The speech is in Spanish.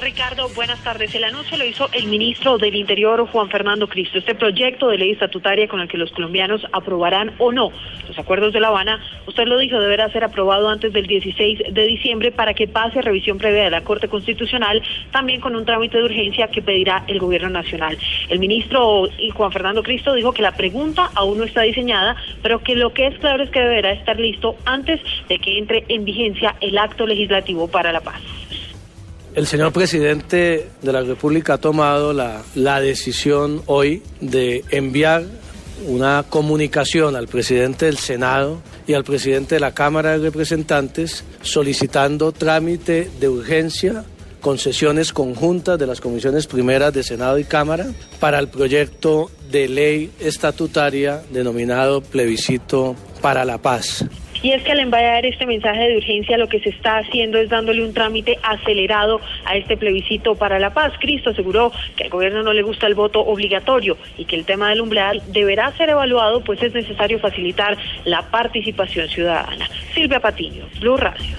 Ricardo, buenas tardes. El anuncio lo hizo el ministro del Interior, Juan Fernando Cristo. Este proyecto de ley estatutaria con el que los colombianos aprobarán o no los acuerdos de La Habana, usted lo dijo, deberá ser aprobado antes del 16 de diciembre para que pase a revisión previa de la Corte Constitucional, también con un trámite de urgencia que pedirá el Gobierno Nacional. El ministro Juan Fernando Cristo dijo que la pregunta aún no está diseñada, pero que lo que es claro es que deberá estar listo antes de que entre en vigencia el acto legislativo para la paz. El señor presidente de la República ha tomado la, la, decisión hoy de enviar una comunicación al presidente del Senado y al presidente de la Cámara de Representantes solicitando trámite de urgencia con sesiones conjuntas de las comisiones primeras de Senado y Cámara para el proyecto de ley estatutaria denominado plebiscito para la paz. Y es que al enviar este mensaje de urgencia lo que se está haciendo es dándole un trámite acelerado a este plebiscito para la paz. Cristo aseguró que al gobierno no le gusta el voto obligatorio y que el tema del umbral deberá ser evaluado pues es necesario facilitar la participación ciudadana. Silvia Patiño, Blue Radio.